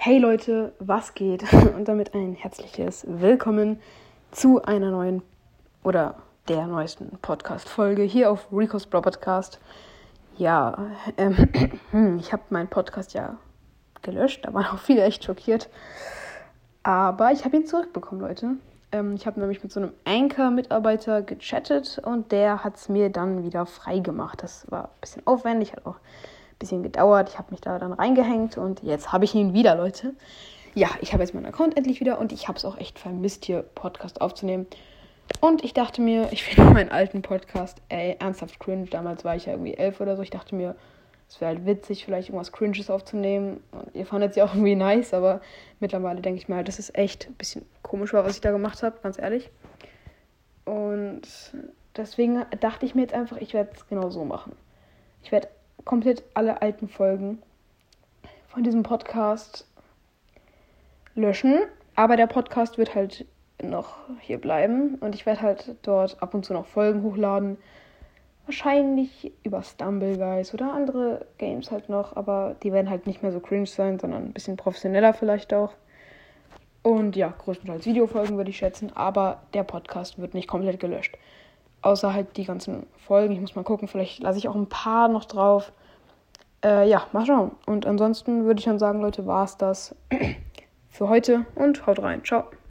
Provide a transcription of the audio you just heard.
Hey Leute, was geht? Und damit ein herzliches Willkommen zu einer neuen oder der neuesten Podcast-Folge hier auf Rico's Bro Podcast. Ja, ähm, ich habe meinen Podcast ja gelöscht, da waren auch viele echt schockiert. Aber ich habe ihn zurückbekommen, Leute. Ähm, ich habe nämlich mit so einem Anchor-Mitarbeiter gechattet und der hat es mir dann wieder frei gemacht. Das war ein bisschen aufwendig, hat auch bisschen gedauert. Ich habe mich da dann reingehängt und jetzt habe ich ihn wieder, Leute. Ja, ich habe jetzt meinen Account endlich wieder und ich habe es auch echt vermisst, hier Podcast aufzunehmen. Und ich dachte mir, ich finde meinen alten Podcast, ey, ernsthaft cringe. Damals war ich ja irgendwie elf oder so. Ich dachte mir, es wäre halt witzig, vielleicht irgendwas Cringes aufzunehmen. Und ihr fandet es ja auch irgendwie nice, aber mittlerweile denke ich mir halt, dass es echt ein bisschen komisch war, was ich da gemacht habe, ganz ehrlich. Und deswegen dachte ich mir jetzt einfach, ich werde es genau so machen. Ich werde komplett alle alten Folgen von diesem Podcast löschen, aber der Podcast wird halt noch hier bleiben. Und ich werde halt dort ab und zu noch Folgen hochladen. Wahrscheinlich über Stumble Guys oder andere Games halt noch, aber die werden halt nicht mehr so cringe sein, sondern ein bisschen professioneller vielleicht auch. Und ja, größtenteils Videofolgen würde ich schätzen, aber der Podcast wird nicht komplett gelöscht. Außer halt die ganzen Folgen. Ich muss mal gucken, vielleicht lasse ich auch ein paar noch drauf. Äh, ja, mal schauen. Und ansonsten würde ich dann sagen, Leute, war es das für heute und haut rein. Ciao.